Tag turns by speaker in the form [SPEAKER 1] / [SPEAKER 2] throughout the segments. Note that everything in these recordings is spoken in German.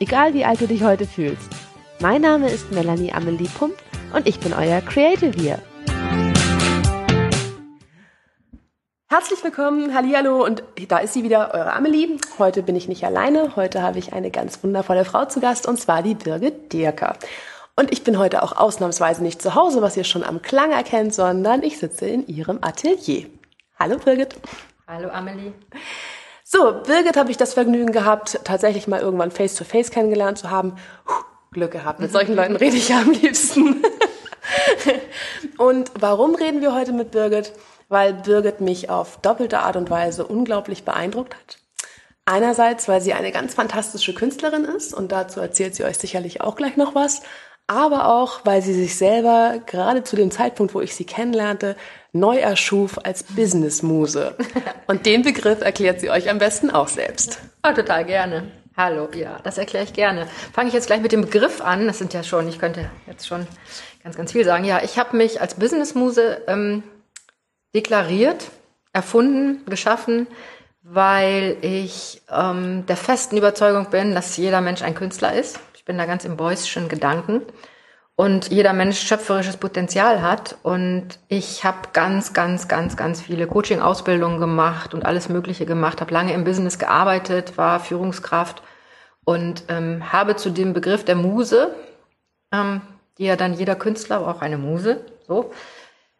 [SPEAKER 1] egal wie alt du dich heute fühlst. Mein Name ist Melanie Amelie Pump und ich bin euer Creative hier. Herzlich willkommen, Hallihallo und da ist sie wieder, eure Amelie. Heute bin ich nicht alleine, heute habe ich eine ganz wundervolle Frau zu Gast und zwar die Birgit Dirker. Und ich bin heute auch ausnahmsweise nicht zu Hause, was ihr schon am Klang erkennt, sondern ich sitze in ihrem Atelier. Hallo Birgit.
[SPEAKER 2] Hallo Amelie.
[SPEAKER 1] So, Birgit habe ich das Vergnügen gehabt, tatsächlich mal irgendwann face-to-face -face kennengelernt zu haben. Puh, Glück gehabt. Mit solchen Leuten rede ich ja am liebsten. und warum reden wir heute mit Birgit? Weil Birgit mich auf doppelte Art und Weise unglaublich beeindruckt hat. Einerseits, weil sie eine ganz fantastische Künstlerin ist und dazu erzählt sie euch sicherlich auch gleich noch was aber auch, weil sie sich selber gerade zu dem Zeitpunkt, wo ich sie kennenlernte, neu erschuf als Businessmuse. Und den Begriff erklärt sie euch am besten auch selbst.
[SPEAKER 2] Oh, total gerne. Hallo, ja, das erkläre ich gerne. Fange ich jetzt gleich mit dem Begriff an. Das sind ja schon, ich könnte jetzt schon ganz, ganz viel sagen. Ja, ich habe mich als Businessmuse ähm, deklariert, erfunden, geschaffen, weil ich ähm, der festen Überzeugung bin, dass jeder Mensch ein Künstler ist bin da ganz im Beuysschen Gedanken. Und jeder Mensch schöpferisches Potenzial hat. Und ich habe ganz, ganz, ganz, ganz viele Coaching-Ausbildungen gemacht und alles Mögliche gemacht, habe lange im Business gearbeitet, war Führungskraft und ähm, habe zu dem Begriff der Muse, ähm, die ja dann jeder Künstler, auch eine Muse, so,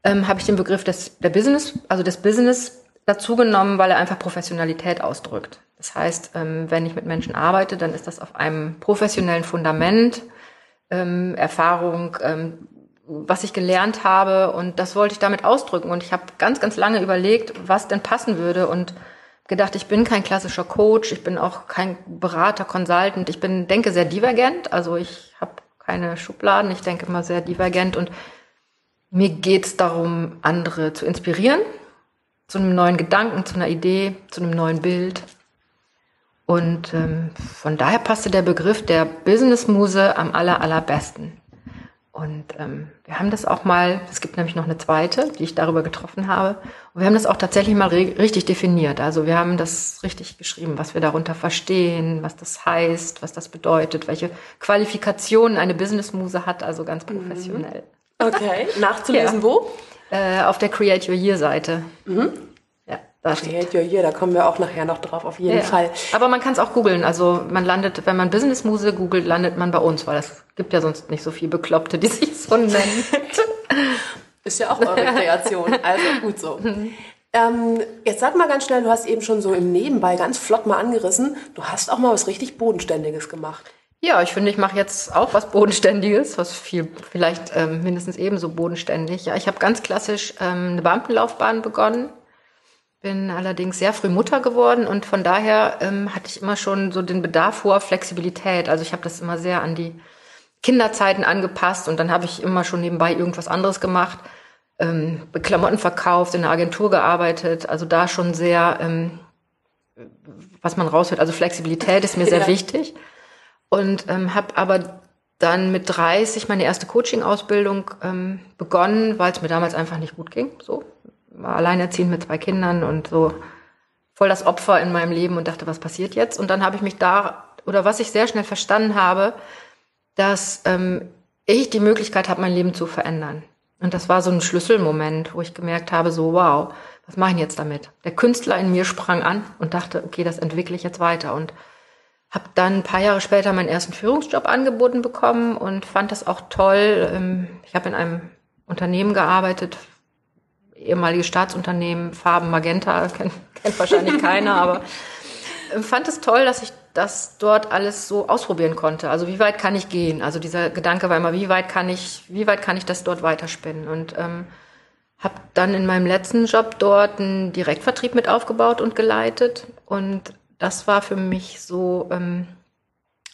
[SPEAKER 2] ähm, habe ich den Begriff des, der Business, also des Business dazu genommen, weil er einfach Professionalität ausdrückt. Das heißt, ähm, wenn ich mit Menschen arbeite, dann ist das auf einem professionellen Fundament, ähm, Erfahrung, ähm, was ich gelernt habe. Und das wollte ich damit ausdrücken. Und ich habe ganz, ganz lange überlegt, was denn passen würde und gedacht, ich bin kein klassischer Coach, ich bin auch kein Berater, Consultant, ich bin, denke sehr divergent, also ich habe keine Schubladen, ich denke immer sehr divergent. Und mir geht es darum, andere zu inspirieren, zu einem neuen Gedanken, zu einer Idee, zu einem neuen Bild, und ähm, von daher passte der Begriff der Business-Muse am aller, allerbesten. Und ähm, wir haben das auch mal, es gibt nämlich noch eine zweite, die ich darüber getroffen habe. Und wir haben das auch tatsächlich mal richtig definiert. Also wir haben das richtig geschrieben, was wir darunter verstehen, was das heißt, was das bedeutet, welche Qualifikationen eine Business-Muse hat, also ganz mhm. professionell.
[SPEAKER 1] Okay, nachzulesen ja. wo?
[SPEAKER 2] Äh, auf der Create Your Year Seite. Mhm.
[SPEAKER 1] Ja hier, da kommen wir auch nachher noch drauf, auf jeden ja. Fall.
[SPEAKER 2] Aber man kann es auch googeln. Also man landet, wenn man Business Muse googelt, landet man bei uns, weil es gibt ja sonst nicht so viel Bekloppte, die sich so nennen.
[SPEAKER 1] Ist ja auch eure Kreation. Also gut so. Mhm. Ähm, jetzt sag mal ganz schnell, du hast eben schon so im Nebenbei ganz flott mal angerissen, du hast auch mal was richtig Bodenständiges gemacht.
[SPEAKER 2] Ja, ich finde, ich mache jetzt auch was Bodenständiges, was viel, vielleicht ähm, mindestens ebenso bodenständig. Ja, ich habe ganz klassisch ähm, eine Beamtenlaufbahn begonnen bin allerdings sehr früh Mutter geworden und von daher ähm, hatte ich immer schon so den Bedarf hoher Flexibilität. Also ich habe das immer sehr an die Kinderzeiten angepasst und dann habe ich immer schon nebenbei irgendwas anderes gemacht, ähm, Klamotten verkauft, in der Agentur gearbeitet. Also da schon sehr, ähm, was man raushört, also Flexibilität ist mir sehr ja. wichtig und ähm, habe aber dann mit 30 meine erste Coaching-Ausbildung ähm, begonnen, weil es mir damals einfach nicht gut ging. So, war alleinerziehend mit zwei Kindern und so voll das Opfer in meinem Leben und dachte, was passiert jetzt? Und dann habe ich mich da, oder was ich sehr schnell verstanden habe, dass ähm, ich die Möglichkeit habe, mein Leben zu verändern. Und das war so ein Schlüsselmoment, wo ich gemerkt habe, so wow, was mache ich jetzt damit? Der Künstler in mir sprang an und dachte, okay, das entwickle ich jetzt weiter. Und habe dann ein paar Jahre später meinen ersten Führungsjob angeboten bekommen und fand das auch toll. Ähm, ich habe in einem Unternehmen gearbeitet, ehemaliges Staatsunternehmen, Farben Magenta, kennt, kennt wahrscheinlich keiner, aber äh, fand es toll, dass ich das dort alles so ausprobieren konnte. Also wie weit kann ich gehen? Also dieser Gedanke war immer, wie weit kann ich, wie weit kann ich das dort weiterspinnen? Und ähm, habe dann in meinem letzten Job dort einen Direktvertrieb mit aufgebaut und geleitet. Und das war für mich so ähm,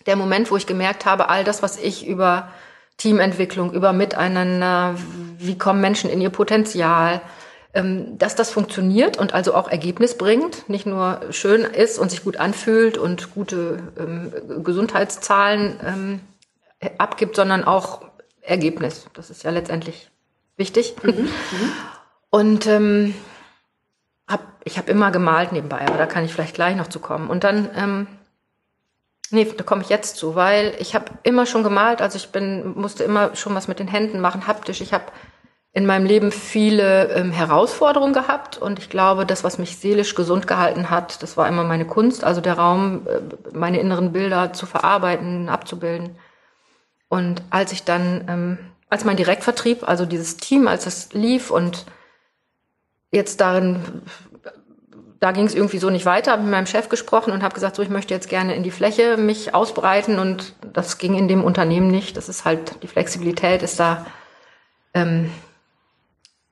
[SPEAKER 2] der Moment, wo ich gemerkt habe, all das, was ich über Teamentwicklung, über Miteinander, wie kommen Menschen in ihr Potenzial, ähm, dass das funktioniert und also auch Ergebnis bringt, nicht nur schön ist und sich gut anfühlt und gute ähm, Gesundheitszahlen ähm, abgibt, sondern auch Ergebnis. Das ist ja letztendlich wichtig. Mhm, mhm. und ähm, hab, ich habe immer gemalt nebenbei, aber da kann ich vielleicht gleich noch zu kommen. Und dann ähm, Nee, da komme ich jetzt zu, weil ich habe immer schon gemalt, also ich bin musste immer schon was mit den Händen machen, haptisch. Ich habe in meinem Leben viele ähm, Herausforderungen gehabt und ich glaube, das, was mich seelisch gesund gehalten hat, das war immer meine Kunst, also der Raum, äh, meine inneren Bilder zu verarbeiten, abzubilden. Und als ich dann, ähm, als mein Direktvertrieb, also dieses Team, als das lief und jetzt darin da ging es irgendwie so nicht weiter, habe mit meinem Chef gesprochen und habe gesagt, so ich möchte jetzt gerne in die Fläche mich ausbreiten und das ging in dem Unternehmen nicht. Das ist halt die Flexibilität ist da ähm,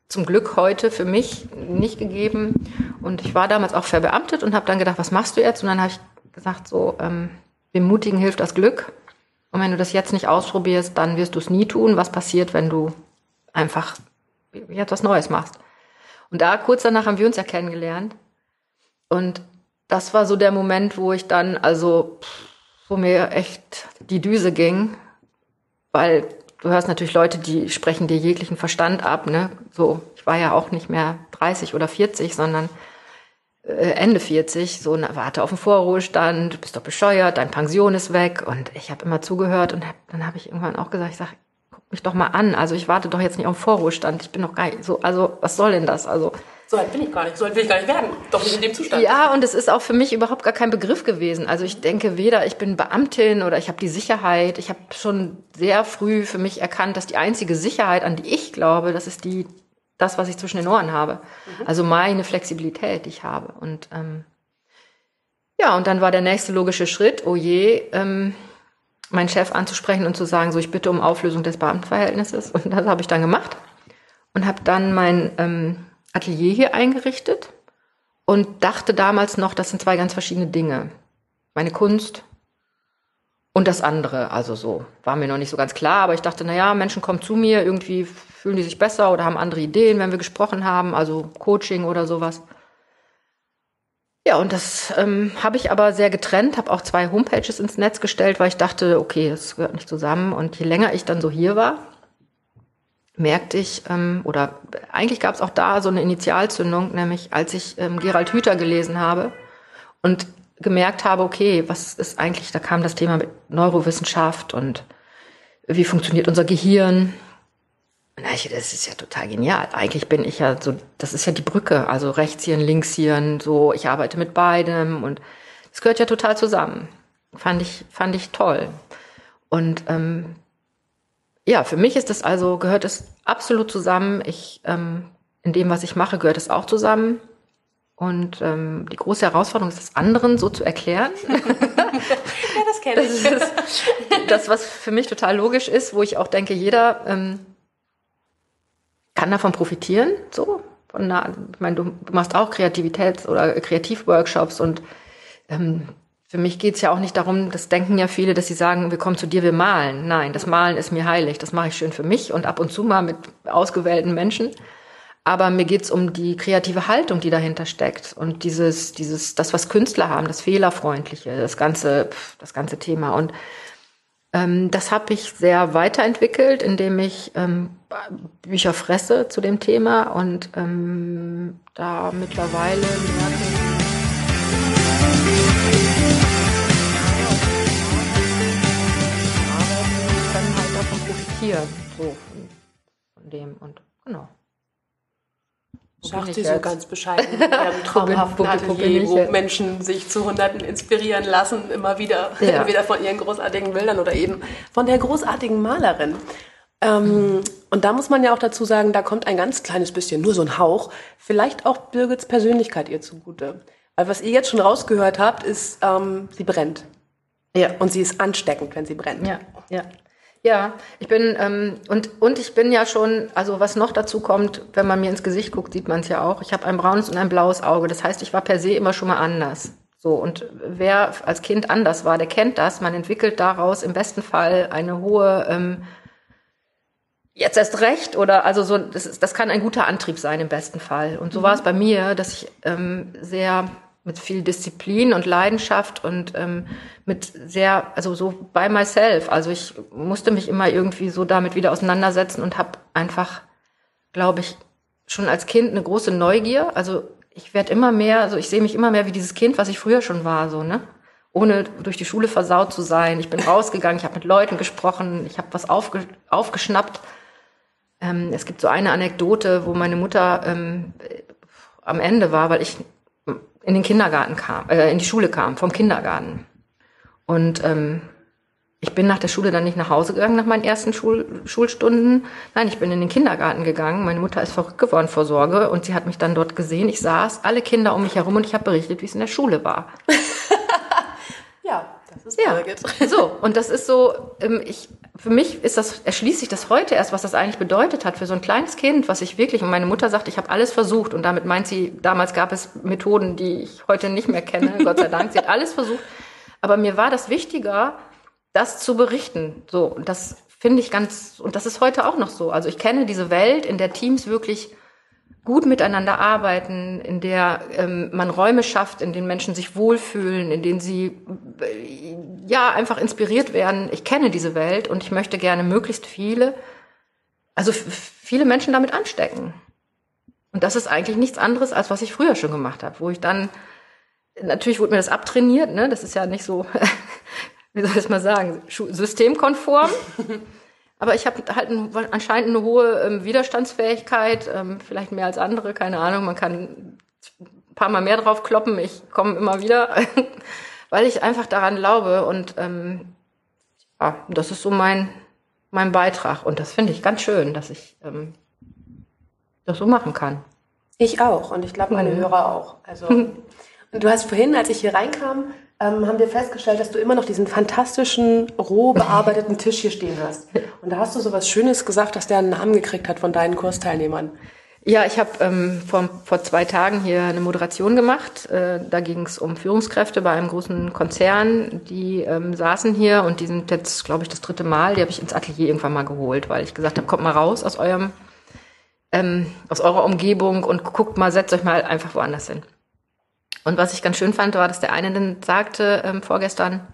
[SPEAKER 2] zum Glück heute für mich nicht gegeben und ich war damals auch verbeamtet und habe dann gedacht, was machst du jetzt? Und dann habe ich gesagt, so ähm, dem Mutigen hilft das Glück und wenn du das jetzt nicht ausprobierst, dann wirst du es nie tun. Was passiert, wenn du einfach jetzt was Neues machst? Und da kurz danach haben wir uns ja kennengelernt und das war so der Moment, wo ich dann, also, wo mir echt die Düse ging, weil du hörst natürlich Leute, die sprechen dir jeglichen Verstand ab, ne? So, ich war ja auch nicht mehr 30 oder 40, sondern äh, Ende 40, so na, warte auf den Vorruhestand, du bist doch bescheuert, dein Pension ist weg und ich habe immer zugehört und hab, dann habe ich irgendwann auch gesagt, ich sag, guck mich doch mal an, also ich warte doch jetzt nicht auf den Vorruhestand, ich bin noch gar nicht so, also was soll denn das? Also
[SPEAKER 3] so alt bin ich gar nicht, so alt will ich gar nicht werden. Doch nicht in dem Zustand.
[SPEAKER 2] Ja, und es ist auch für mich überhaupt gar kein Begriff gewesen. Also ich denke weder, ich bin Beamtin oder ich habe die Sicherheit. Ich habe schon sehr früh für mich erkannt, dass die einzige Sicherheit, an die ich glaube, das ist die, das, was ich zwischen den Ohren habe. Mhm. Also meine Flexibilität, die ich habe. Und ähm, ja, und dann war der nächste logische Schritt, oh je, ähm, meinen Chef anzusprechen und zu sagen, so ich bitte um Auflösung des Beamtenverhältnisses. Und das habe ich dann gemacht und habe dann mein ähm, Atelier hier eingerichtet und dachte damals noch, das sind zwei ganz verschiedene Dinge. Meine Kunst und das andere. Also so war mir noch nicht so ganz klar, aber ich dachte, na ja, Menschen kommen zu mir, irgendwie fühlen die sich besser oder haben andere Ideen, wenn wir gesprochen haben, also Coaching oder sowas. Ja, und das ähm, habe ich aber sehr getrennt, habe auch zwei Homepages ins Netz gestellt, weil ich dachte, okay, das gehört nicht zusammen. Und je länger ich dann so hier war, merkte ich, ähm, oder eigentlich gab es auch da so eine Initialzündung, nämlich als ich ähm, Gerald Hüther gelesen habe und gemerkt habe, okay, was ist eigentlich, da kam das Thema mit Neurowissenschaft und wie funktioniert unser Gehirn. Das ist ja total genial. Eigentlich bin ich ja so, das ist ja die Brücke, also Rechtshirn, Linkshirn, so, ich arbeite mit beidem und es gehört ja total zusammen. Fand ich, fand ich toll. Und ähm, ja, für mich ist das also, gehört es absolut zusammen. Ich, ähm, in dem, was ich mache, gehört es auch zusammen. Und ähm, die große Herausforderung ist, das anderen so zu erklären.
[SPEAKER 3] ja, das kenne ich.
[SPEAKER 2] Das, ist das, was für mich total logisch ist, wo ich auch denke, jeder ähm, kann davon profitieren. So, von einer, ich meine, du machst auch Kreativitäts- oder Kreativworkshops und ähm, für mich geht's ja auch nicht darum, das denken ja viele, dass sie sagen, wir kommen zu dir, wir malen. Nein, das Malen ist mir heilig. Das mache ich schön für mich und ab und zu mal mit ausgewählten Menschen. Aber mir geht's um die kreative Haltung, die dahinter steckt. Und dieses, dieses, das, was Künstler haben, das Fehlerfreundliche, das ganze, das ganze Thema. Und das habe ich sehr weiterentwickelt, indem ich ähm, Bücher fresse zu dem Thema und ähm, da mittlerweile merke profitieren, so von, von dem und genau.
[SPEAKER 3] Sagt sie so ganz bescheiden in ihrem traumhaften Atelier, wo Menschen sich zu Hunderten inspirieren lassen, immer wieder, ja. entweder von ihren großartigen Bildern oder eben von der großartigen Malerin. Ähm, und da muss man ja auch dazu sagen, da kommt ein ganz kleines bisschen, nur so ein Hauch, vielleicht auch Birgits Persönlichkeit ihr zugute. Weil was ihr jetzt schon rausgehört habt, ist, ähm, sie brennt. Ja. Und sie ist ansteckend, wenn sie brennt.
[SPEAKER 2] Ja, ja. Ja, ich bin ähm, und und ich bin ja schon, also was noch dazu kommt, wenn man mir ins Gesicht guckt, sieht man es ja auch. Ich habe ein braunes und ein blaues Auge. Das heißt, ich war per se immer schon mal anders. So, und wer als Kind anders war, der kennt das. Man entwickelt daraus im besten Fall eine hohe, ähm, jetzt erst recht, oder also so, das, ist, das kann ein guter Antrieb sein im besten Fall. Und so mhm. war es bei mir, dass ich ähm, sehr mit viel Disziplin und Leidenschaft und ähm, mit sehr, also so by myself. Also ich musste mich immer irgendwie so damit wieder auseinandersetzen und habe einfach, glaube ich, schon als Kind eine große Neugier. Also ich werde immer mehr, also ich sehe mich immer mehr wie dieses Kind, was ich früher schon war, so, ne? Ohne durch die Schule versaut zu sein. Ich bin rausgegangen, ich habe mit Leuten gesprochen, ich habe was aufge, aufgeschnappt. Ähm, es gibt so eine Anekdote, wo meine Mutter ähm, am Ende war, weil ich in den Kindergarten kam, äh, in die Schule kam, vom Kindergarten. Und ähm, ich bin nach der Schule dann nicht nach Hause gegangen, nach meinen ersten Schul Schulstunden. Nein, ich bin in den Kindergarten gegangen. Meine Mutter ist verrückt geworden vor Sorge und sie hat mich dann dort gesehen. Ich saß, alle Kinder um mich herum und ich habe berichtet, wie es in der Schule war.
[SPEAKER 3] ja, ist ja. Birgit.
[SPEAKER 2] So, und das ist so, ähm, ich, für mich ist das, erschließt sich das heute erst, was das eigentlich bedeutet hat für so ein kleines Kind, was ich wirklich, und meine Mutter sagt, ich habe alles versucht und damit meint sie, damals gab es Methoden, die ich heute nicht mehr kenne, Gott sei Dank. Sie hat alles versucht. Aber mir war das wichtiger, das zu berichten. So, und das finde ich ganz, und das ist heute auch noch so. Also ich kenne diese Welt, in der Teams wirklich gut miteinander arbeiten, in der ähm, man Räume schafft, in denen Menschen sich wohlfühlen, in denen sie äh, ja einfach inspiriert werden. Ich kenne diese Welt und ich möchte gerne möglichst viele, also viele Menschen damit anstecken. Und das ist eigentlich nichts anderes, als was ich früher schon gemacht habe, wo ich dann natürlich wurde mir das abtrainiert, ne? Das ist ja nicht so wie soll ich mal sagen, systemkonform. Aber ich habe halt ein, anscheinend eine hohe ähm, Widerstandsfähigkeit, ähm, vielleicht mehr als andere, keine Ahnung. Man kann ein paar Mal mehr drauf kloppen. Ich komme immer wieder, weil ich einfach daran glaube. Und ähm, ja, das ist so mein, mein Beitrag. Und das finde ich ganz schön, dass ich ähm, das so machen kann.
[SPEAKER 3] Ich auch und ich glaube meine mhm. Hörer auch. Also und du hast vorhin, als ich hier reinkam, ähm, haben wir festgestellt, dass du immer noch diesen fantastischen, roh bearbeiteten Tisch hier stehen hast. Und da hast du so was Schönes gesagt, dass der einen Namen gekriegt hat von deinen Kursteilnehmern.
[SPEAKER 2] Ja, ich habe ähm, vor, vor zwei Tagen hier eine Moderation gemacht. Äh, da ging es um Führungskräfte bei einem großen Konzern. Die ähm, saßen hier und die sind jetzt, glaube ich, das dritte Mal. Die habe ich ins Atelier irgendwann mal geholt, weil ich gesagt habe, kommt mal raus aus eurem ähm, aus eurer Umgebung und guckt mal, setzt euch mal einfach woanders hin. Und was ich ganz schön fand, war, dass der eine dann sagte ähm, vorgestern,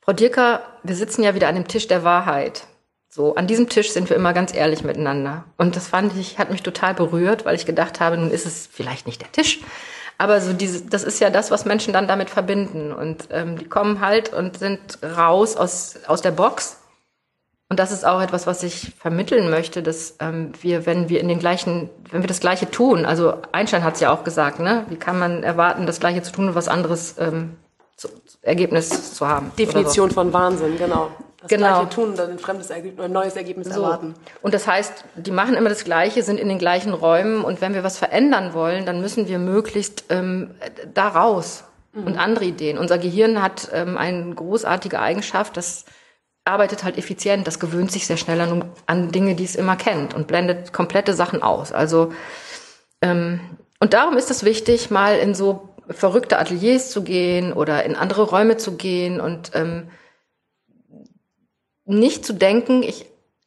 [SPEAKER 2] Frau Dirker, wir sitzen ja wieder an dem Tisch der Wahrheit. So, an diesem Tisch sind wir immer ganz ehrlich miteinander. Und das fand ich, hat mich total berührt, weil ich gedacht habe, nun ist es vielleicht nicht der Tisch, aber so diese, das ist ja das, was Menschen dann damit verbinden. Und ähm, die kommen halt und sind raus aus, aus der Box und das ist auch etwas, was ich vermitteln möchte, dass ähm, wir, wenn wir in den gleichen, wenn wir das Gleiche tun, also Einstein hat es ja auch gesagt, ne? Wie kann man erwarten, das Gleiche zu tun und was anderes ähm, zu, Ergebnis zu haben?
[SPEAKER 3] Definition so. von Wahnsinn, genau.
[SPEAKER 2] Das genau.
[SPEAKER 3] Gleiche tun und dann ein fremdes Ergebnis, ein neues Ergebnis so. erwarten.
[SPEAKER 2] Und das heißt, die machen immer das Gleiche, sind in den gleichen Räumen und wenn wir was verändern wollen, dann müssen wir möglichst ähm, da raus mhm. und andere Ideen. Unser Gehirn hat ähm, eine großartige Eigenschaft, dass arbeitet halt effizient, das gewöhnt sich sehr schnell an, an Dinge, die es immer kennt und blendet komplette Sachen aus. Also ähm, und darum ist es wichtig, mal in so verrückte Ateliers zu gehen oder in andere Räume zu gehen und ähm, nicht zu denken, ich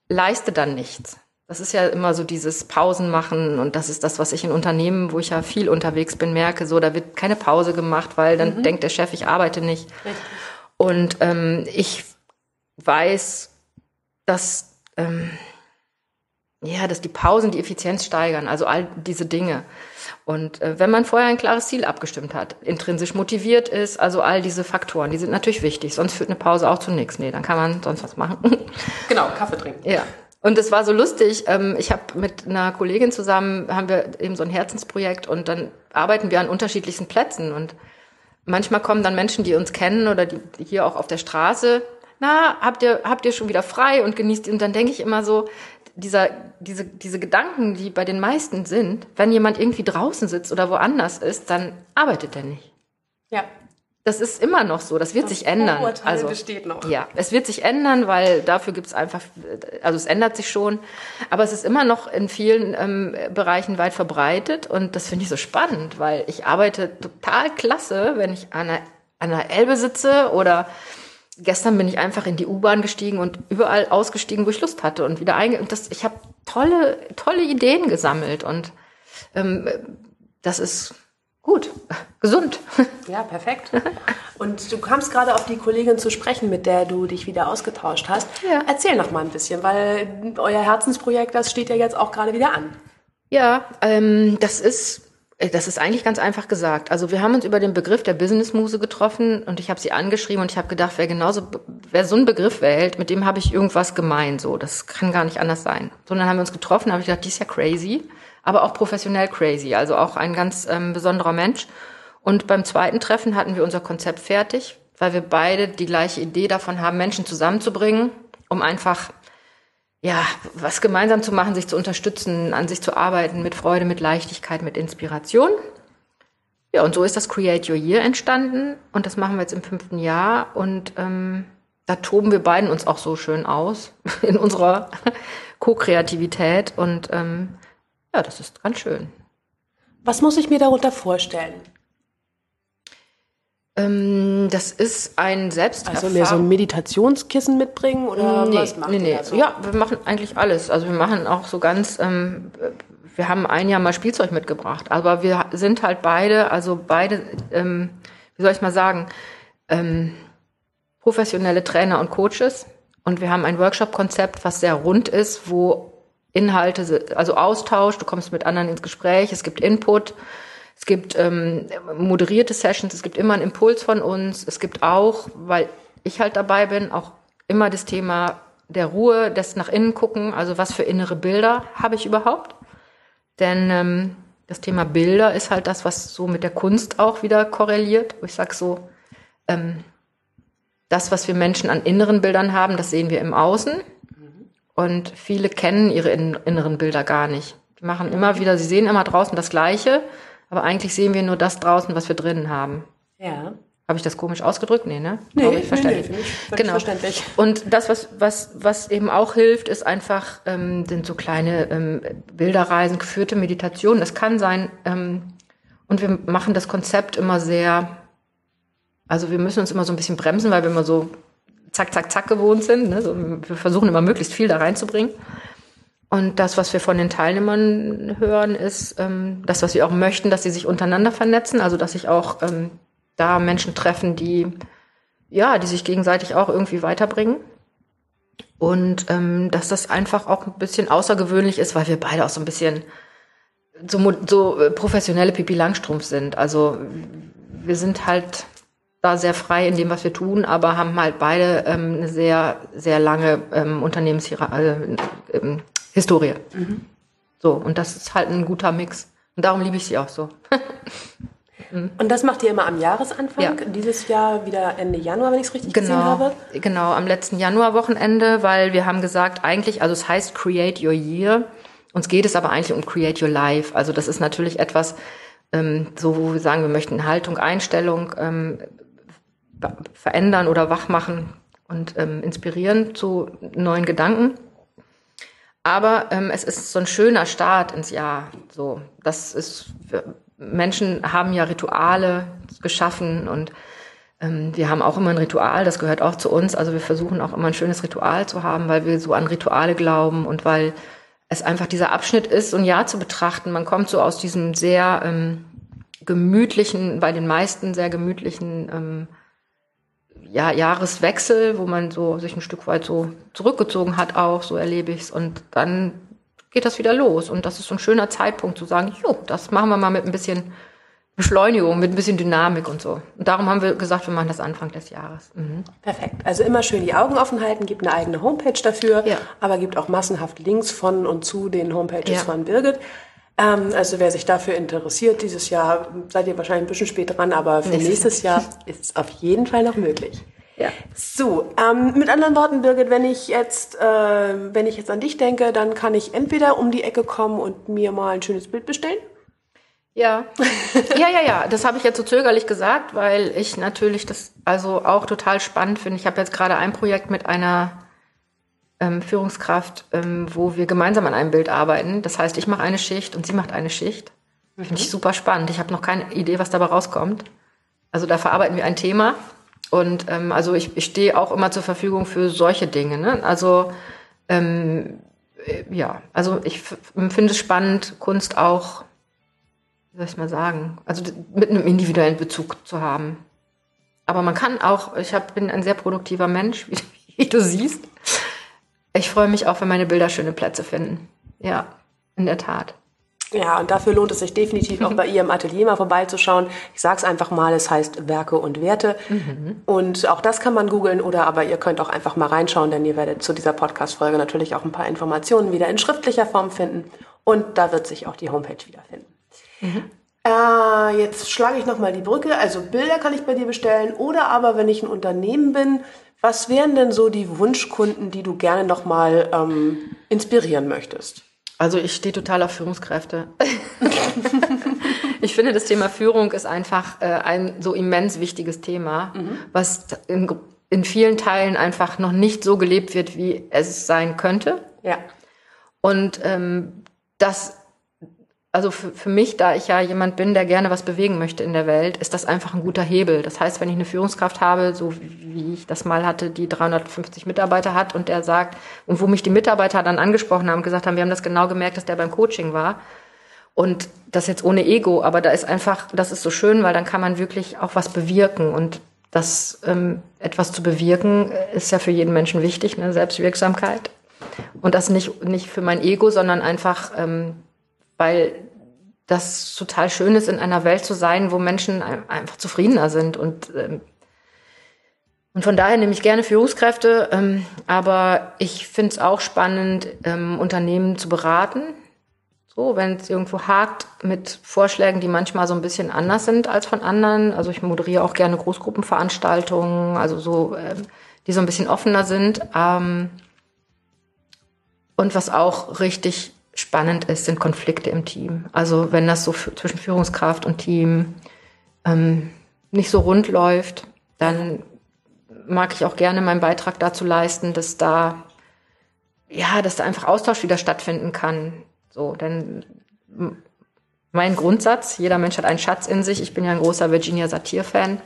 [SPEAKER 2] leiste dann nichts. Das ist ja immer so dieses Pausen machen und das ist das, was ich in Unternehmen, wo ich ja viel unterwegs bin, merke. So, da wird keine Pause gemacht, weil dann mhm. denkt der Chef, ich arbeite nicht. Richtig. Und ähm, ich weiß, dass, ähm, ja, dass die Pausen die Effizienz steigern, also all diese Dinge. Und äh, wenn man vorher ein klares Ziel abgestimmt hat, intrinsisch motiviert ist, also all diese Faktoren, die sind natürlich wichtig, sonst führt eine Pause auch zu nichts. Nee, dann kann man sonst was machen.
[SPEAKER 3] Genau, Kaffee trinken.
[SPEAKER 2] Ja. Und es war so lustig. Ähm, ich habe mit einer Kollegin zusammen, haben wir eben so ein Herzensprojekt und dann arbeiten wir an unterschiedlichsten Plätzen. Und manchmal kommen dann Menschen, die uns kennen oder die hier auch auf der Straße na, habt ihr, habt ihr schon wieder frei und genießt, und dann denke ich immer so, dieser, diese, diese Gedanken, die bei den meisten sind, wenn jemand irgendwie draußen sitzt oder woanders ist, dann arbeitet er nicht.
[SPEAKER 3] Ja.
[SPEAKER 2] das ist immer noch so. Das wird das sich ändern.
[SPEAKER 3] Vorurteil also besteht noch.
[SPEAKER 2] Ja, es wird sich ändern, weil dafür gibt es einfach, also es ändert sich schon. Aber es ist immer noch in vielen ähm, Bereichen weit verbreitet und das finde ich so spannend, weil ich arbeite total klasse, wenn ich an der, an der Elbe sitze oder gestern bin ich einfach in die U-Bahn gestiegen und überall ausgestiegen, wo ich Lust hatte und wieder einge und das, ich habe tolle, tolle Ideen gesammelt und ähm, das ist Gut, gesund.
[SPEAKER 3] Ja, perfekt. Und du kamst gerade auf die Kollegin zu sprechen, mit der du dich wieder ausgetauscht hast. Ja. Erzähl noch mal ein bisschen, weil euer Herzensprojekt, das steht ja jetzt auch gerade wieder an.
[SPEAKER 2] Ja, ähm, das ist das ist eigentlich ganz einfach gesagt. Also wir haben uns über den Begriff der Businessmuse getroffen und ich habe sie angeschrieben und ich habe gedacht, wer genauso, wer so einen Begriff wählt, mit dem habe ich irgendwas gemein. So, das kann gar nicht anders sein. Sondern haben wir uns getroffen, habe ich gedacht, die ist ja crazy aber auch professionell crazy, also auch ein ganz ähm, besonderer Mensch. Und beim zweiten Treffen hatten wir unser Konzept fertig, weil wir beide die gleiche Idee davon haben, Menschen zusammenzubringen, um einfach ja, was gemeinsam zu machen, sich zu unterstützen, an sich zu arbeiten, mit Freude, mit Leichtigkeit, mit Inspiration. Ja, und so ist das Create Your Year entstanden und das machen wir jetzt im fünften Jahr und ähm, da toben wir beiden uns auch so schön aus in unserer Co-Kreativität und ähm, ja, das ist ganz schön.
[SPEAKER 3] Was muss ich mir darunter vorstellen?
[SPEAKER 2] Ähm, das ist ein Selbst.
[SPEAKER 3] Also mir so ein Meditationskissen mitbringen oder
[SPEAKER 2] nee, was macht nee, nee. So? Ja, wir machen eigentlich alles. Also wir machen auch so ganz. Ähm, wir haben ein Jahr mal Spielzeug mitgebracht, aber wir sind halt beide, also beide, ähm, wie soll ich mal sagen, ähm, professionelle Trainer und Coaches. Und wir haben ein Workshop-Konzept, was sehr rund ist, wo Inhalte, also Austausch, du kommst mit anderen ins Gespräch, es gibt Input, es gibt ähm, moderierte Sessions, es gibt immer einen Impuls von uns, es gibt auch, weil ich halt dabei bin, auch immer das Thema der Ruhe, des nach innen gucken, also was für innere Bilder habe ich überhaupt? Denn ähm, das Thema Bilder ist halt das, was so mit der Kunst auch wieder korreliert, wo ich sage so, ähm, das, was wir Menschen an inneren Bildern haben, das sehen wir im Außen. Und viele kennen ihre inneren Bilder gar nicht. Die machen immer wieder, sie sehen immer draußen das Gleiche, aber eigentlich sehen wir nur das draußen, was wir drinnen haben.
[SPEAKER 3] Ja.
[SPEAKER 2] Habe ich das komisch ausgedrückt? Nee, ne?
[SPEAKER 3] Nee, ich verständlich. Nee, nee,
[SPEAKER 2] genau. verständlich. Und das, was, was, was eben auch hilft, ist einfach, ähm, sind so kleine ähm, Bilderreisen, geführte Meditationen. Das kann sein. Ähm, und wir machen das Konzept immer sehr, also wir müssen uns immer so ein bisschen bremsen, weil wir immer so zack, zack, zack gewohnt sind. Ne? So, wir versuchen immer möglichst viel da reinzubringen. Und das, was wir von den Teilnehmern hören, ist ähm, das, was wir auch möchten, dass sie sich untereinander vernetzen, also dass sich auch ähm, da Menschen treffen, die ja, die sich gegenseitig auch irgendwie weiterbringen. Und ähm, dass das einfach auch ein bisschen außergewöhnlich ist, weil wir beide auch so ein bisschen so, so äh, professionelle Pipi Langstrumpf sind. Also wir sind halt da sehr frei in dem, was wir tun, aber haben halt beide ähm, eine sehr, sehr lange ähm, Unternehmenshistorie. Äh, ähm, mhm. So, und das ist halt ein guter Mix. Und darum liebe ich sie auch so.
[SPEAKER 3] mhm. Und das macht ihr immer am Jahresanfang? Ja. Dieses Jahr wieder Ende Januar, wenn ich es richtig
[SPEAKER 2] genau,
[SPEAKER 3] gesehen habe?
[SPEAKER 2] Genau, am letzten Januarwochenende, weil wir haben gesagt, eigentlich, also es heißt Create Your Year. Uns geht es aber eigentlich um Create Your Life. Also das ist natürlich etwas, ähm, so wo wir sagen, wir möchten Haltung, Einstellung, ähm, verändern oder wachmachen und ähm, inspirieren zu neuen Gedanken. Aber ähm, es ist so ein schöner Start ins Jahr. So, das ist Menschen haben ja Rituale geschaffen und ähm, wir haben auch immer ein Ritual. Das gehört auch zu uns. Also wir versuchen auch immer ein schönes Ritual zu haben, weil wir so an Rituale glauben und weil es einfach dieser Abschnitt ist, ein Jahr zu betrachten. Man kommt so aus diesem sehr ähm, gemütlichen, bei den meisten sehr gemütlichen ähm, ja, Jahreswechsel, wo man so sich ein Stück weit so zurückgezogen hat auch, so erlebe ich's Und dann geht das wieder los. Und das ist so ein schöner Zeitpunkt zu sagen, jo, das machen wir mal mit ein bisschen Beschleunigung, mit ein bisschen Dynamik und so. Und darum haben wir gesagt, wir machen das Anfang des Jahres.
[SPEAKER 3] Mhm. Perfekt. Also immer schön die Augen offen halten, gibt eine eigene Homepage dafür, ja. aber gibt auch massenhaft Links von und zu den Homepages ja. von Birgit. Ähm, also wer sich dafür interessiert, dieses Jahr seid ihr wahrscheinlich ein bisschen spät dran, aber für nächstes, nächstes Jahr ist es auf jeden Fall noch möglich.
[SPEAKER 2] Ja.
[SPEAKER 3] So, ähm, mit anderen Worten, Birgit, wenn ich jetzt, äh, wenn ich jetzt an dich denke, dann kann ich entweder um die Ecke kommen und mir mal ein schönes Bild bestellen.
[SPEAKER 2] Ja, ja, ja, ja. Das habe ich jetzt so zögerlich gesagt, weil ich natürlich das also auch total spannend finde. Ich habe jetzt gerade ein Projekt mit einer ähm, Führungskraft, ähm, wo wir gemeinsam an einem Bild arbeiten. Das heißt, ich mache eine Schicht und sie macht eine Schicht. Mhm. Finde ich super spannend. Ich habe noch keine Idee, was dabei rauskommt. Also da verarbeiten wir ein Thema. Und ähm, also ich, ich stehe auch immer zur Verfügung für solche Dinge. Ne? Also ähm, äh, ja, also ich finde es spannend, Kunst auch wie soll ich mal sagen, also mit einem individuellen Bezug zu haben. Aber man kann auch, ich hab, bin ein sehr produktiver Mensch, wie, wie du siehst. Ich freue mich auch, wenn meine Bilder schöne Plätze finden. Ja, in der Tat.
[SPEAKER 3] Ja, und dafür lohnt es sich definitiv auch bei ihr im Atelier mal vorbeizuschauen. Ich sage es einfach mal, es heißt Werke und Werte. Mhm. Und auch das kann man googeln oder aber ihr könnt auch einfach mal reinschauen, denn ihr werdet zu dieser Podcast-Folge natürlich auch ein paar Informationen wieder in schriftlicher Form finden. Und da wird sich auch die Homepage wiederfinden. Mhm. Äh, jetzt schlage ich nochmal die Brücke. Also Bilder kann ich bei dir bestellen oder aber wenn ich ein Unternehmen bin, was wären denn so die Wunschkunden, die du gerne nochmal ähm, inspirieren möchtest?
[SPEAKER 2] Also ich stehe total auf Führungskräfte. ich finde, das Thema Führung ist einfach äh, ein so immens wichtiges Thema, mhm. was in, in vielen Teilen einfach noch nicht so gelebt wird, wie es sein könnte.
[SPEAKER 3] Ja.
[SPEAKER 2] Und ähm, das also für, für mich, da ich ja jemand bin, der gerne was bewegen möchte in der Welt, ist das einfach ein guter Hebel. Das heißt, wenn ich eine Führungskraft habe, so wie ich das mal hatte, die 350 Mitarbeiter hat und der sagt, und wo mich die Mitarbeiter dann angesprochen haben, gesagt haben, wir haben das genau gemerkt, dass der beim Coaching war. Und das jetzt ohne Ego, aber da ist einfach, das ist so schön, weil dann kann man wirklich auch was bewirken. Und das ähm, etwas zu bewirken, ist ja für jeden Menschen wichtig, ne? Selbstwirksamkeit. Und das nicht, nicht für mein Ego, sondern einfach ähm, weil das total schön ist, in einer Welt zu sein, wo Menschen einfach zufriedener sind und ähm, und von daher nehme ich gerne Führungskräfte, ähm, aber ich finde es auch spannend, ähm, Unternehmen zu beraten. So, wenn es irgendwo hakt mit Vorschlägen, die manchmal so ein bisschen anders sind als von anderen. Also ich moderiere auch gerne Großgruppenveranstaltungen, also so, die so ein bisschen offener sind. Und was auch richtig spannend ist, sind Konflikte im Team. Also wenn das so zwischen Führungskraft und Team ähm, nicht so rund läuft, dann mag ich auch gerne meinen Beitrag dazu leisten, dass da ja, dass da einfach Austausch wieder stattfinden kann. So, denn mein Grundsatz, jeder Mensch hat einen Schatz in sich. Ich bin ja ein großer Virginia Satir-Fan.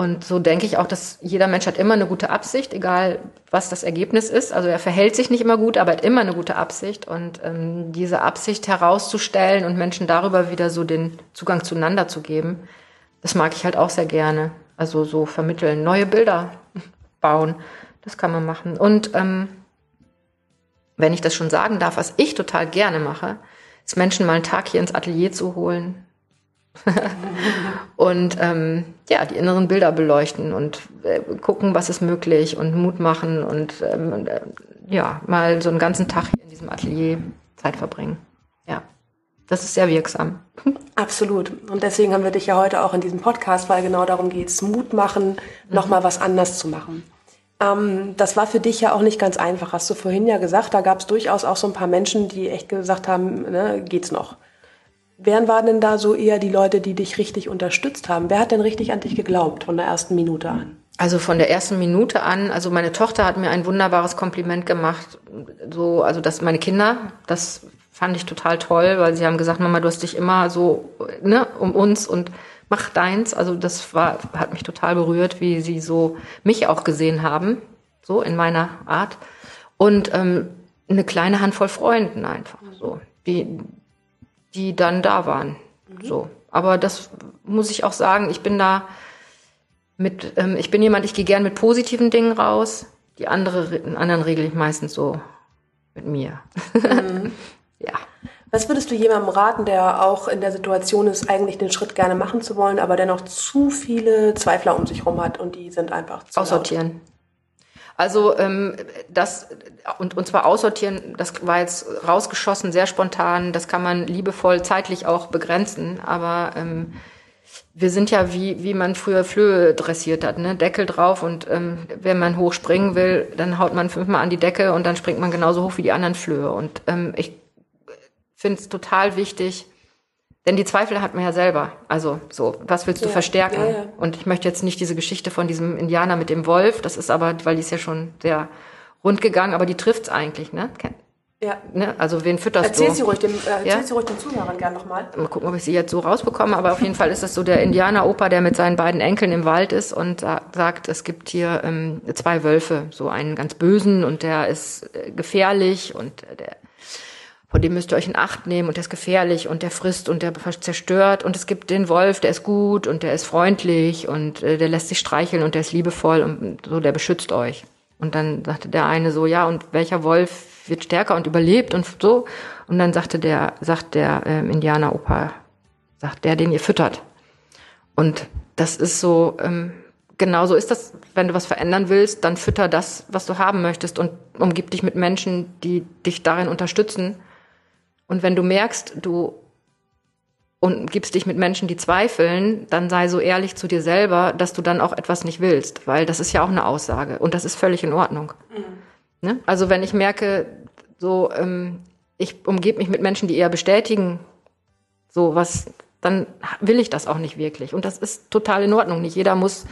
[SPEAKER 2] Und so denke ich auch, dass jeder Mensch hat immer eine gute Absicht, egal was das Ergebnis ist. Also er verhält sich nicht immer gut, aber hat immer eine gute Absicht. Und ähm, diese Absicht herauszustellen und Menschen darüber wieder so den Zugang zueinander zu geben, das mag ich halt auch sehr gerne. Also so vermitteln, neue Bilder bauen, das kann man machen. Und ähm, wenn ich das schon sagen darf, was ich total gerne mache, ist Menschen mal einen Tag hier ins Atelier zu holen, und ähm, ja, die inneren Bilder beleuchten und äh, gucken, was ist möglich und Mut machen und ähm, äh, ja, mal so einen ganzen Tag hier in diesem Atelier Zeit verbringen. Ja, das ist sehr wirksam.
[SPEAKER 3] Absolut. Und deswegen haben wir dich ja heute auch in diesem Podcast, weil genau darum geht es, Mut machen, mhm. nochmal was anders zu machen. Ähm, das war für dich ja auch nicht ganz einfach, hast du vorhin ja gesagt. Da gab es durchaus auch so ein paar Menschen, die echt gesagt haben, ne, geht's noch. Wer waren denn da so eher die Leute, die dich richtig unterstützt haben? Wer hat denn richtig an dich geglaubt von der ersten Minute an?
[SPEAKER 2] Also von der ersten Minute an, also meine Tochter hat mir ein wunderbares Kompliment gemacht. So, also dass meine Kinder, das fand ich total toll, weil sie haben gesagt, Mama, du hast dich immer so ne, um uns und mach deins. Also das war, hat mich total berührt, wie sie so mich auch gesehen haben, so in meiner Art. Und ähm, eine kleine Handvoll Freunden einfach so, die, die dann da waren. Mhm. So. Aber das muss ich auch sagen, ich bin da mit, ähm, ich bin jemand, ich gehe gern mit positiven Dingen raus. Die andere, anderen regel ich meistens so mit mir. Mhm.
[SPEAKER 3] ja. Was würdest du jemandem raten, der auch in der Situation ist, eigentlich den Schritt gerne machen zu wollen, aber dennoch zu viele Zweifler um sich herum hat und die sind einfach zu
[SPEAKER 2] Aussortieren. Laut. Also ähm, das und, und zwar aussortieren, das war jetzt rausgeschossen, sehr spontan, das kann man liebevoll zeitlich auch begrenzen, aber ähm, wir sind ja wie, wie man früher Flöhe dressiert hat, ne? Deckel drauf und ähm, wenn man hoch springen will, dann haut man fünfmal an die Decke und dann springt man genauso hoch wie die anderen Flöhe. Und ähm, ich finde es total wichtig, Denn die Zweifel hat man ja selber. Also so, was willst du ja, verstärken? Ja, ja. Und ich möchte jetzt nicht diese Geschichte von diesem Indianer mit dem Wolf, das ist aber, weil die ist ja schon sehr rund gegangen, aber die trifft's eigentlich, ne? Ja. Ne? Also wen fütterst
[SPEAKER 3] erzähl du? Sie ruhig dem, äh, erzähl sie ruhig den Zuhörern gern nochmal.
[SPEAKER 2] Mal gucken, ob ich sie jetzt so rausbekomme, aber auf jeden Fall ist das so der Indianer-Opa, der mit seinen beiden Enkeln im Wald ist und sagt, es gibt hier ähm, zwei Wölfe, so einen ganz bösen und der ist äh, gefährlich und der von dem müsst ihr euch in Acht nehmen und der ist gefährlich und der frisst und der zerstört und es gibt den Wolf, der ist gut und der ist freundlich und äh, der lässt sich streicheln und der ist liebevoll und so, der beschützt euch. Und dann sagte der eine so, ja, und welcher Wolf wird stärker und überlebt und so. Und dann sagte der, sagt der ähm, Indianer-Opa, sagt der, den ihr füttert. Und das ist so, ähm, genau so ist das, wenn du was verändern willst, dann fütter das, was du haben möchtest und umgib dich mit Menschen, die dich darin unterstützen. Und wenn du merkst, du und gibst dich mit Menschen, die zweifeln, dann sei so ehrlich zu dir selber, dass du dann auch etwas nicht willst, weil das ist ja auch eine Aussage und das ist völlig in Ordnung. Mhm. Ne? Also wenn ich merke, so ähm, ich umgebe mich mit Menschen, die eher bestätigen, so was, dann will ich das auch nicht wirklich. Und das ist total in Ordnung. Nicht jeder muss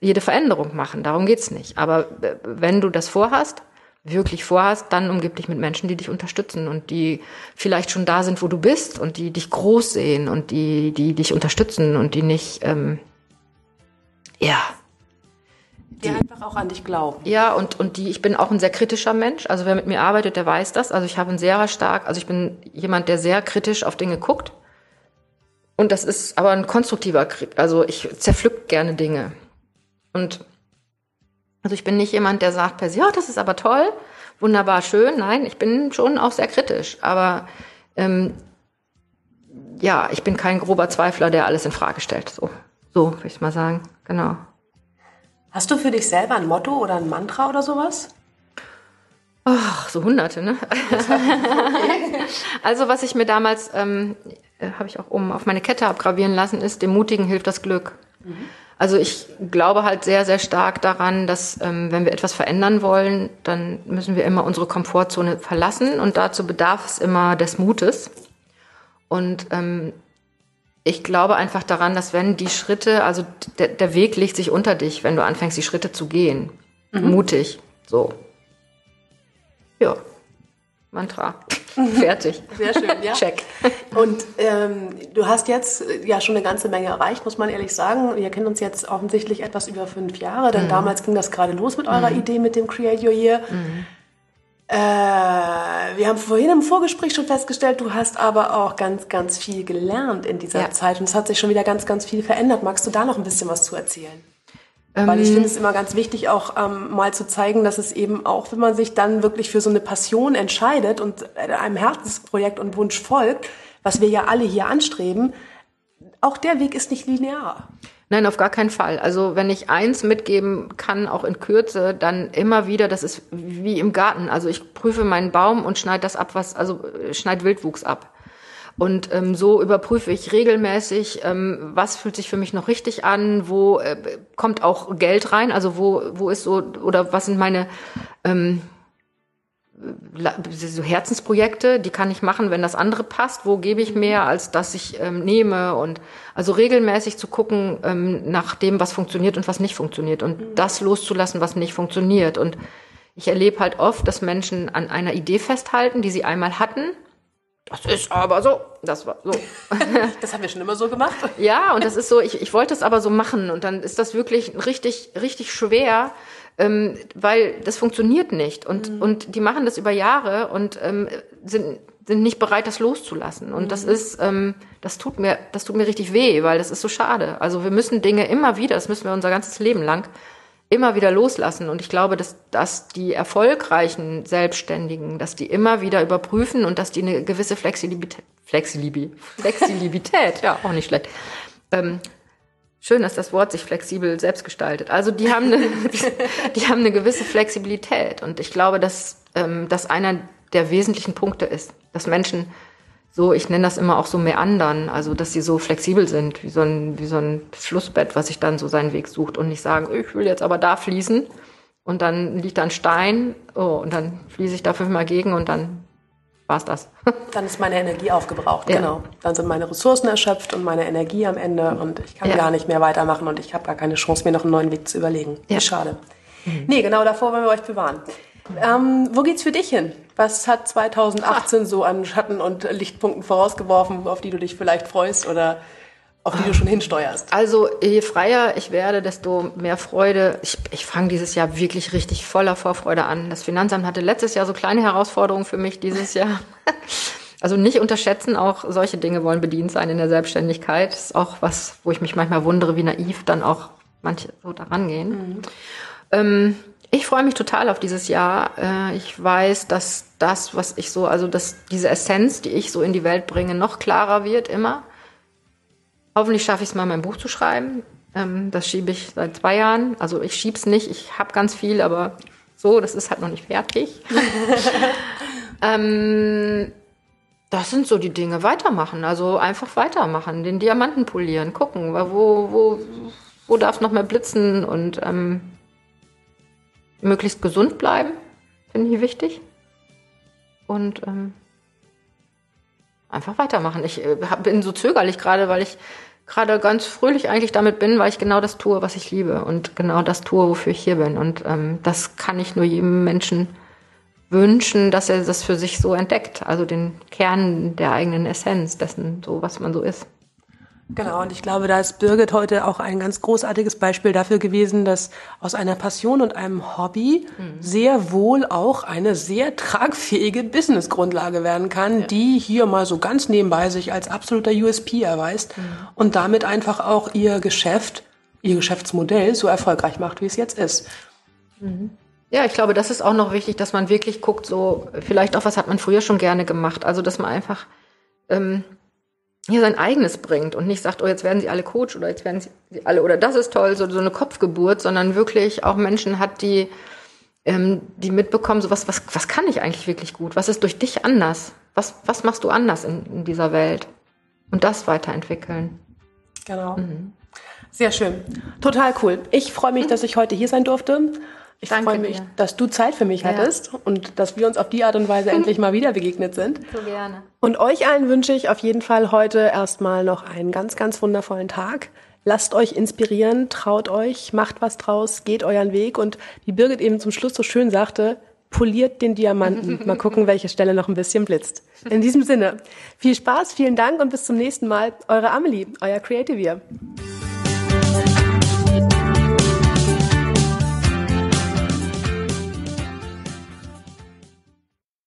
[SPEAKER 2] jede Veränderung machen. Darum geht's nicht. Aber äh, wenn du das vorhast, wirklich vorhast, dann umgib dich mit Menschen, die dich unterstützen und die vielleicht schon da sind, wo du bist und die dich groß sehen und die, die dich unterstützen und die nicht, ähm, ja,
[SPEAKER 3] die, einfach auch an dich glauben.
[SPEAKER 2] Ja, und, und die, ich bin auch ein sehr kritischer Mensch. Also wer mit mir arbeitet, der weiß das. Also ich habe ein sehr stark, also ich bin jemand, der sehr kritisch auf Dinge guckt. Und das ist aber ein konstruktiver, also ich zerpflück gerne Dinge. Und also ich bin nicht jemand, der sagt per se, ja, das ist aber toll, wunderbar, schön. Nein, ich bin schon auch sehr kritisch. Aber ähm, ja, ich bin kein grober Zweifler, der alles in Frage stellt. So, so würde ich mal sagen. Genau.
[SPEAKER 3] Hast du für dich selber ein Motto oder ein Mantra oder sowas?
[SPEAKER 2] Ach, so hunderte, ne? also was ich mir damals, ähm, äh, habe ich auch oben auf meine Kette abgravieren lassen, ist, dem Mutigen hilft das Glück. Mhm. Also ich glaube halt sehr, sehr stark daran, dass ähm, wenn wir etwas verändern wollen, dann müssen wir immer unsere Komfortzone verlassen und dazu bedarf es immer des Mutes. Und ähm, ich glaube einfach daran, dass wenn die Schritte, also der, der Weg legt sich unter dich, wenn du anfängst, die Schritte zu gehen. Mhm. Mutig. So. Ja. Mantra. Fertig.
[SPEAKER 3] Sehr schön, ja. Check. Und ähm, du hast jetzt ja schon eine ganze Menge erreicht, muss man ehrlich sagen. Wir kennen uns jetzt offensichtlich etwas über fünf Jahre, denn mhm. damals ging das gerade los mit eurer mhm. Idee mit dem Create Your Year. Mhm. Äh, wir haben vorhin im Vorgespräch schon festgestellt, du hast aber auch ganz, ganz viel gelernt in dieser ja. Zeit und es hat sich schon wieder ganz, ganz viel verändert. Magst du da noch ein bisschen was zu erzählen? Ähm, Weil ich finde es immer ganz wichtig, auch ähm, mal zu zeigen, dass es eben auch, wenn man sich dann wirklich für so eine Passion entscheidet und einem Herzensprojekt und Wunsch folgt, was wir ja alle hier anstreben, auch der Weg ist nicht linear.
[SPEAKER 2] Nein, auf gar keinen Fall. Also wenn ich eins mitgeben kann, auch in Kürze, dann immer wieder, das ist wie im Garten. Also ich prüfe meinen Baum und schneide das ab, was, also schneid Wildwuchs ab. Und ähm, so überprüfe ich regelmäßig, ähm, was fühlt sich für mich noch richtig an, wo äh, kommt auch Geld rein, also wo, wo ist so, oder was sind meine ähm, so Herzensprojekte, die kann ich machen, wenn das andere passt. Wo gebe ich mehr, als dass ich ähm, nehme? Und also regelmäßig zu gucken ähm, nach dem, was funktioniert und was nicht funktioniert und mhm. das loszulassen, was nicht funktioniert. Und ich erlebe halt oft, dass Menschen an einer Idee festhalten, die sie einmal hatten. Das ist aber so. Das war so.
[SPEAKER 3] das haben wir schon immer so gemacht.
[SPEAKER 2] ja, und das ist so, ich, ich wollte es aber so machen. Und dann ist das wirklich richtig, richtig schwer, ähm, weil das funktioniert nicht. Und, mhm. und die machen das über Jahre und ähm, sind, sind nicht bereit, das loszulassen. Und mhm. das ist, ähm, das tut mir, das tut mir richtig weh, weil das ist so schade. Also wir müssen Dinge immer wieder, das müssen wir unser ganzes Leben lang, immer wieder loslassen. Und ich glaube, dass, dass die erfolgreichen Selbstständigen, dass die immer wieder überprüfen und dass die eine gewisse Flexibilität, Flexibilität, Flexibilität, ja, auch nicht schlecht, ähm, Schön, dass das Wort sich flexibel selbst gestaltet. Also die haben eine, die haben eine gewisse Flexibilität und ich glaube, dass ähm, das einer der wesentlichen Punkte ist, dass Menschen so, ich nenne das immer auch so meandern, also dass sie so flexibel sind, wie so ein, wie so ein Flussbett, was sich dann so seinen Weg sucht und nicht sagen, ich will jetzt aber da fließen und dann liegt da ein Stein, oh, und dann fließe ich da fünfmal gegen und dann war's das.
[SPEAKER 3] Dann ist meine Energie aufgebraucht, ja. genau. Dann sind meine Ressourcen erschöpft und meine Energie am Ende und ich kann ja. gar nicht mehr weitermachen und ich habe gar keine Chance, mir noch einen neuen Weg zu überlegen. Ja. Schade. Mhm. Nee, genau davor wollen wir euch bewahren. Ähm, wo geht's für dich hin? Was hat 2018 Ach. so an Schatten und Lichtpunkten vorausgeworfen, auf die du dich vielleicht freust oder auf die du schon hinsteuerst?
[SPEAKER 2] Also je freier ich werde, desto mehr Freude. Ich, ich fange dieses Jahr wirklich richtig voller Vorfreude an. Das Finanzamt hatte letztes Jahr so kleine Herausforderungen für mich dieses Jahr. Also nicht unterschätzen, auch solche Dinge wollen bedient sein in der Selbstständigkeit. Das ist auch was, wo ich mich manchmal wundere, wie naiv dann auch manche so daran gehen. Mhm. Ähm, ich freue mich total auf dieses Jahr. Äh, ich weiß, dass das, was ich so, also dass diese Essenz, die ich so in die Welt bringe, noch klarer wird immer. Hoffentlich schaffe ich es mal, mein Buch zu schreiben. Ähm, das schiebe ich seit zwei Jahren. Also ich schiebe es nicht. Ich habe ganz viel, aber so, das ist halt noch nicht fertig. ähm, das sind so die Dinge. Weitermachen. Also einfach weitermachen. Den Diamanten polieren. Gucken, wo, wo, wo darf noch mehr blitzen und ähm, möglichst gesund bleiben. Finde ich wichtig. Und ähm, einfach weitermachen. Ich äh, bin so zögerlich gerade, weil ich gerade ganz fröhlich eigentlich damit bin, weil ich genau das tue, was ich liebe und genau das tue, wofür ich hier bin. Und ähm, das kann ich nur jedem Menschen wünschen, dass er das für sich so entdeckt, also den Kern der eigenen Essenz dessen, so was man so ist.
[SPEAKER 3] Genau, und ich glaube, da ist Birgit heute auch ein ganz großartiges Beispiel dafür gewesen, dass aus einer Passion und einem Hobby mhm. sehr wohl auch eine sehr tragfähige Businessgrundlage werden kann, ja. die hier mal so ganz nebenbei sich als absoluter USP erweist mhm. und damit einfach auch ihr Geschäft, ihr Geschäftsmodell so erfolgreich macht, wie es jetzt ist.
[SPEAKER 2] Mhm. Ja, ich glaube, das ist auch noch wichtig, dass man wirklich guckt, so vielleicht auch, was hat man früher schon gerne gemacht. Also, dass man einfach ähm, hier sein eigenes bringt und nicht sagt, oh, jetzt werden sie alle Coach oder jetzt werden sie alle oder das ist toll, so, so eine Kopfgeburt, sondern wirklich auch Menschen hat, die, ähm, die mitbekommen, so was, was, was kann ich eigentlich wirklich gut? Was ist durch dich anders? Was, was machst du anders in, in dieser Welt? Und das weiterentwickeln.
[SPEAKER 3] Genau. Mhm. Sehr schön. Total cool. Ich freue mich, dass ich heute hier sein durfte. Ich freue mich, dir. dass du Zeit für mich ja. hattest und dass wir uns auf die Art und Weise endlich mal wieder begegnet sind.
[SPEAKER 2] So gerne.
[SPEAKER 3] Und euch allen wünsche ich auf jeden Fall heute erstmal noch einen ganz, ganz wundervollen Tag. Lasst euch inspirieren, traut euch, macht was draus, geht euren Weg und wie Birgit eben zum Schluss so schön sagte, poliert den Diamanten. Mal gucken, welche Stelle noch ein bisschen blitzt. In diesem Sinne, viel Spaß, vielen Dank und bis zum nächsten Mal. Eure Amelie, euer Creative Year.